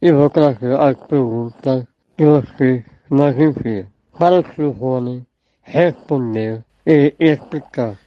e vou trazer as perguntas que você nos envia para o Silvone responder e explicar.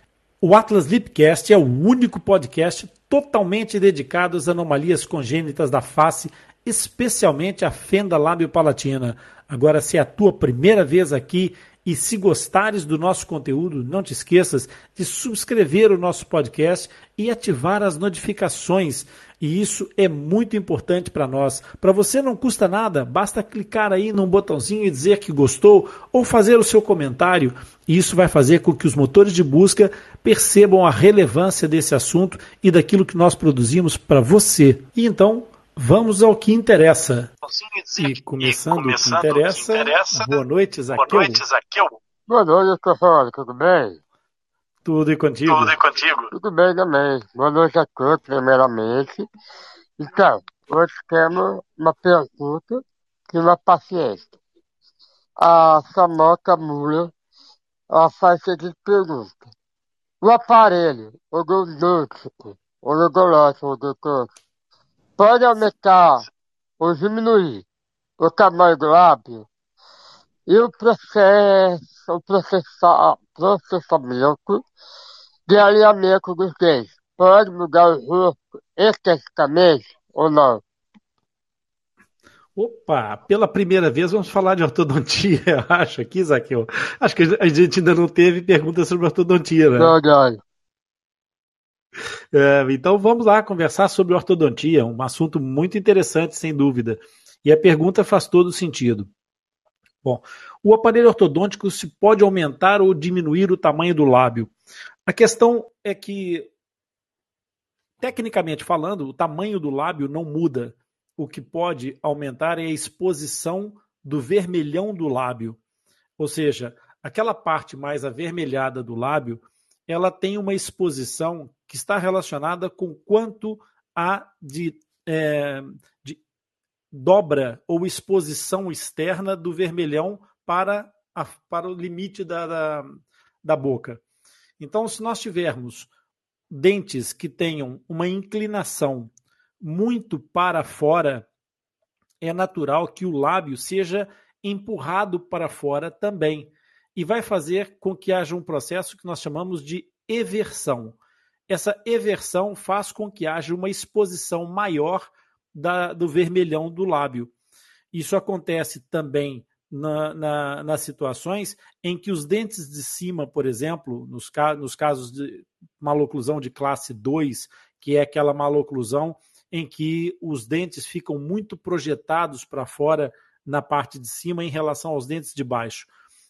O Atlas Lipcast é o único podcast totalmente dedicado às anomalias congênitas da face, especialmente a fenda lábio-palatina. Agora, se é a tua primeira vez aqui e se gostares do nosso conteúdo, não te esqueças de subscrever o nosso podcast e ativar as notificações. E isso é muito importante para nós. Para você não custa nada, basta clicar aí num botãozinho e dizer que gostou ou fazer o seu comentário. E isso vai fazer com que os motores de busca percebam a relevância desse assunto e daquilo que nós produzimos para você. E então, Vamos ao que interessa. E começando, e começando o, que interessa, o que interessa, boa noite, Zaqueu. Boa noite, Zaqueu. Boa noite, pessoal, tudo bem? Tudo e contigo? Tudo e contigo. Tudo bem também. Boa noite a todos, primeiramente. Então, hoje temos uma pergunta de uma paciente. A Samanta Mula, ela faz a seguinte pergunta. O aparelho odontológico, odontológico, doutor, pode aumentar ou diminuir o tamanho do lábio e o processo, o processa, processamento de alinhamento dos dentes pode mudar o rosto esteticamente ou não? Opa, pela primeira vez vamos falar de ortodontia, eu acho, aqui, Zaqueu. Acho que a gente ainda não teve perguntas sobre ortodontia, né? Verdade. É, então vamos lá conversar sobre ortodontia, um assunto muito interessante, sem dúvida. E a pergunta faz todo sentido. Bom, o aparelho ortodôntico se pode aumentar ou diminuir o tamanho do lábio. A questão é que, tecnicamente falando, o tamanho do lábio não muda. O que pode aumentar é a exposição do vermelhão do lábio. Ou seja, aquela parte mais avermelhada do lábio, ela tem uma exposição que está relacionada com quanto há de, é, de dobra ou exposição externa do vermelhão para, a, para o limite da, da, da boca. Então, se nós tivermos dentes que tenham uma inclinação muito para fora, é natural que o lábio seja empurrado para fora também e vai fazer com que haja um processo que nós chamamos de eversão. Essa eversão faz com que haja uma exposição maior da, do vermelhão do lábio. Isso acontece também na, na, nas situações em que os dentes de cima, por exemplo, nos, nos casos de maloclusão de classe 2, que é aquela maloclusão em que os dentes ficam muito projetados para fora na parte de cima em relação aos dentes de baixo.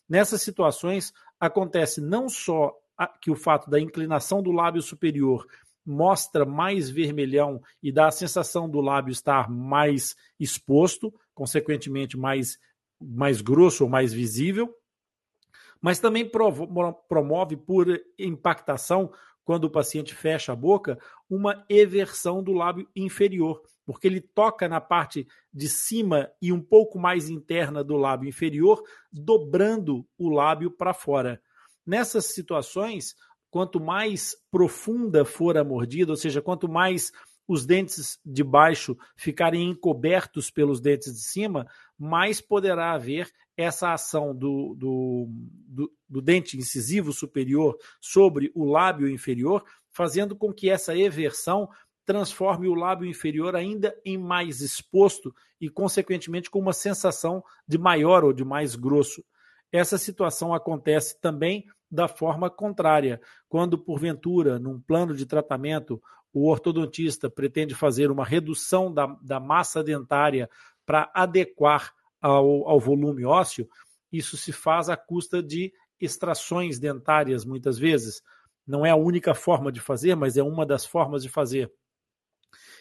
Nessas situações, acontece não só que o fato da inclinação do lábio superior mostra mais vermelhão e dá a sensação do lábio estar mais exposto, consequentemente mais, mais grosso ou mais visível, mas também promove por impactação, quando o paciente fecha a boca, uma eversão do lábio inferior, porque ele toca na parte de cima e um pouco mais interna do lábio inferior, dobrando o lábio para fora. Nessas situações, quanto mais profunda for a mordida, ou seja, quanto mais os dentes de baixo ficarem encobertos pelos dentes de cima, mais poderá haver essa ação do, do, do, do, dente incisivo superior sobre o lábio inferior, fazendo com que essa eversão transforme o lábio inferior ainda em mais exposto e, consequentemente, com uma sensação de maior ou de mais grosso. Essa situação acontece também da forma contrária, quando, porventura, num plano de tratamento, o ortodontista pretende fazer uma redução da, da massa dentária para adequar ao, ao volume ósseo, isso se faz à custa de extrações dentárias, muitas vezes. Não é a única forma de fazer, mas é uma das formas de fazer.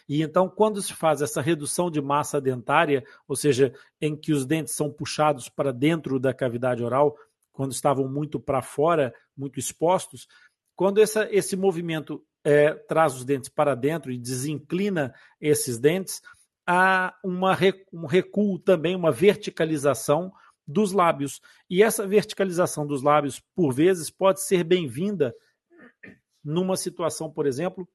E então, quando se faz essa redução de massa dentária, ou seja, em que os dentes são puxados para dentro da cavidade oral, quando estavam muito para fora, muito expostos, quando essa, esse movimento é, traz os dentes para dentro e desinclina esses dentes, há uma, um recuo também, uma verticalização dos lábios. E essa verticalização dos lábios, por vezes, pode ser bem-vinda numa situação, por exemplo,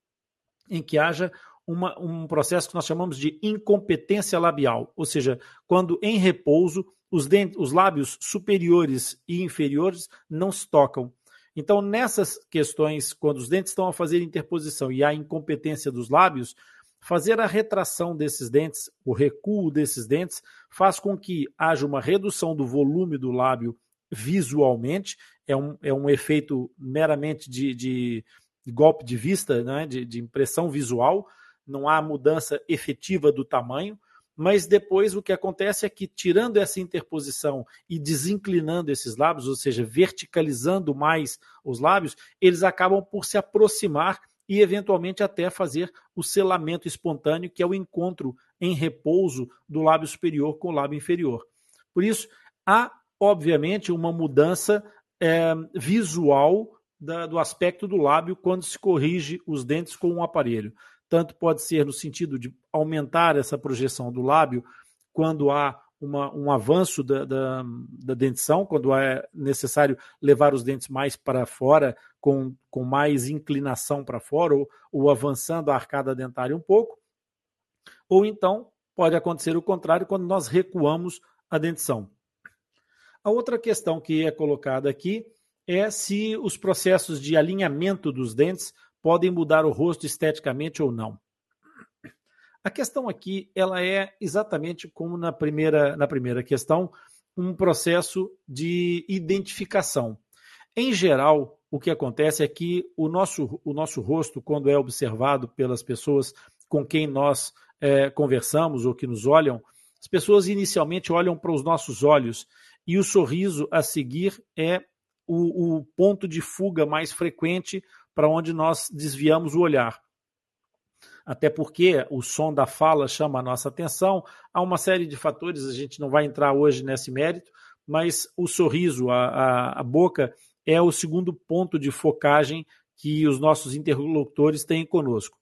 em que haja uma, um processo que nós chamamos de incompetência labial, ou seja, quando em repouso os, dentes, os lábios superiores e inferiores não se tocam. Então, nessas questões, quando os dentes estão a fazer interposição e há incompetência dos lábios, fazer a retração desses dentes, o recuo desses dentes, faz com que haja uma redução do volume do lábio visualmente, é um, é um efeito meramente de, de, de golpe de vista, né, de, de impressão visual, não há mudança efetiva do tamanho, mas depois o que acontece é que, tirando essa interposição e desinclinando esses lábios, ou seja, verticalizando mais os lábios, eles acabam por se aproximar e eventualmente até fazer o selamento espontâneo, que é o encontro em repouso do lábio superior com o lábio inferior. Por isso, há, obviamente, uma mudança é, visual da, do aspecto do lábio quando se corrige os dentes com um aparelho. Tanto pode ser no sentido de aumentar essa projeção do lábio quando há uma, um avanço da, da, da, dentição, quando é necessário levar os dentes mais para fora, com, com mais inclinação para fora, ou, ou avançando a arcada dentária um pouco, ou então pode acontecer o contrário quando nós recuamos a dentição. A outra questão que é colocada aqui é se os processos de alinhamento dos dentes podem mudar o rosto esteticamente ou não. A questão aqui, ela é exatamente como na primeira, na primeira questão, um processo de identificação. Em geral, o que acontece é que o nosso, o nosso rosto, quando é observado pelas pessoas com quem nós é, conversamos ou que nos olham, as pessoas inicialmente olham para os nossos olhos e o sorriso a seguir é o, o ponto de fuga mais frequente para onde nós desviamos o olhar até porque o som da fala chama a nossa atenção. Há uma série de fatores, a gente não vai entrar hoje nesse mérito, mas o sorriso, a, a, a boca, é o segundo ponto de focagem que os nossos interlocutores têm conosco.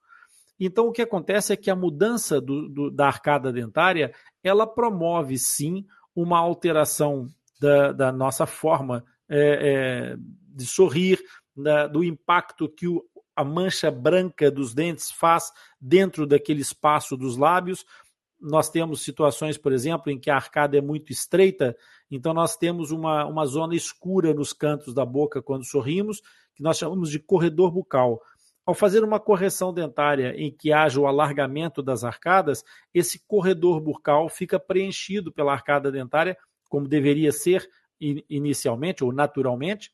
Então, o que acontece é que a mudança do, do, da arcada dentária ela promove sim uma alteração da, da nossa forma é, é, de sorrir, da, do impacto que o, a mancha branca dos dentes faz dentro daquele espaço dos lábios. Nós temos situações, por exemplo, em que a arcada é muito estreita, então nós temos uma, uma zona escura nos cantos da boca quando sorrimos, que nós chamamos de corredor bucal. Ao fazer uma correção dentária em que haja o alargamento das arcadas, esse corredor bucal fica preenchido pela arcada dentária, como deveria ser inicialmente ou naturalmente,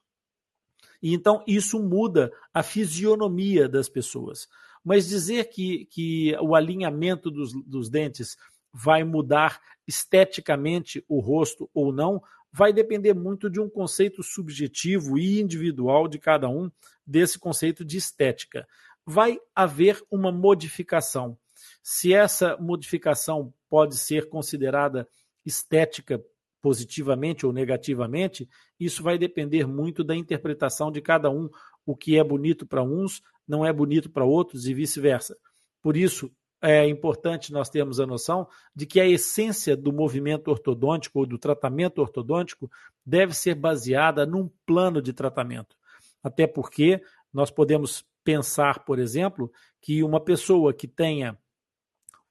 e então isso muda a fisionomia das pessoas. Mas dizer que, que o alinhamento dos, dos dentes vai mudar esteticamente o rosto ou não, vai depender muito de um conceito subjetivo e individual de cada um desse conceito de estética. Vai haver uma modificação. Se essa modificação pode ser considerada estética positivamente ou negativamente, isso vai depender muito da interpretação de cada um. O que é bonito para uns não é bonito para outros e vice-versa. Por isso, é importante nós termos a noção de que a essência do movimento ortodôntico ou do tratamento ortodôntico deve ser baseada num plano de tratamento. Até porque Nós podemos pensar, por exemplo, que uma pessoa que tenha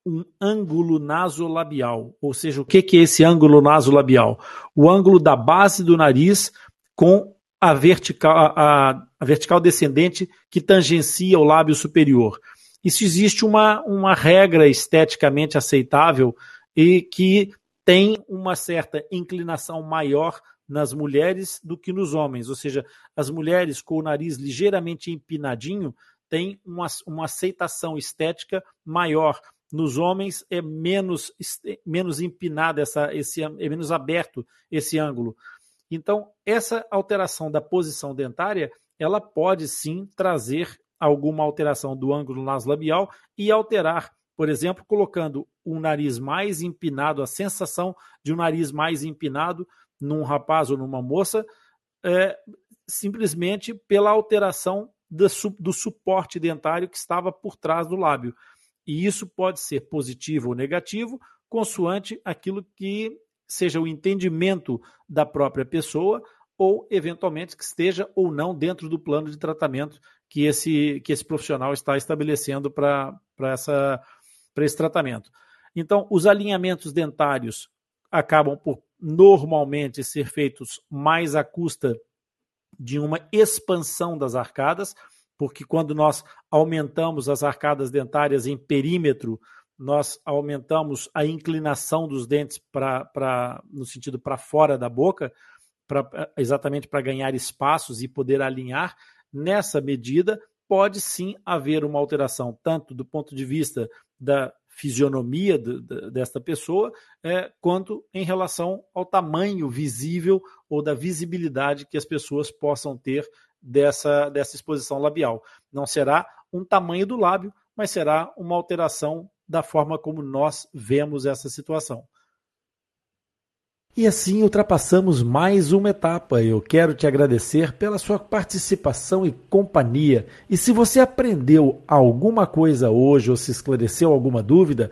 um ângulo nasolabial, ou seja, o que, é esse ângulo nasolabial? O ângulo da base do nariz com a vertical, a, a vertical descendente que tangencia o lábio superior. Isso existe uma, uma regra esteticamente aceitável e que tem uma certa inclinação maior nas mulheres do que nos homens, ou seja, as mulheres com o nariz ligeiramente empinadinho têm uma, uma aceitação estética maior. Nos homens é menos, menos empinado essa, esse, é menos aberto esse ângulo. Então, essa alteração da posição dentária, ela pode sim trazer alguma alteração do ângulo naslabial e alterar, por exemplo, colocando um nariz mais empinado, a sensação de um nariz mais empinado num rapaz ou numa moça, é, simplesmente pela alteração do, do suporte dentário que estava por trás do lábio. E isso pode ser positivo ou negativo, consoante aquilo que seja o entendimento da própria pessoa ou, eventualmente, que esteja ou não dentro do plano de tratamento que esse, que esse profissional está estabelecendo para esse tratamento. Então, os alinhamentos dentários acabam por normalmente ser feitos mais à custa de uma expansão das arcadas, porque quando nós aumentamos as arcadas dentárias em perímetro, nós aumentamos a inclinação dos dentes para no sentido para fora da boca, pra, exatamente para ganhar espaços e poder alinhar. Nessa medida, pode sim haver uma alteração, tanto do ponto de vista da fisionomia de, de, desta pessoa, é, quanto em relação ao tamanho visível ou da visibilidade que as pessoas possam ter dessa, dessa exposição labial. Não será um tamanho do lábio, mas será uma alteração da forma como nós vemos essa situação. E assim ultrapassamos mais uma etapa. Eu quero te agradecer pela sua participação e companhia. E se você aprendeu alguma coisa hoje ou se esclareceu alguma dúvida,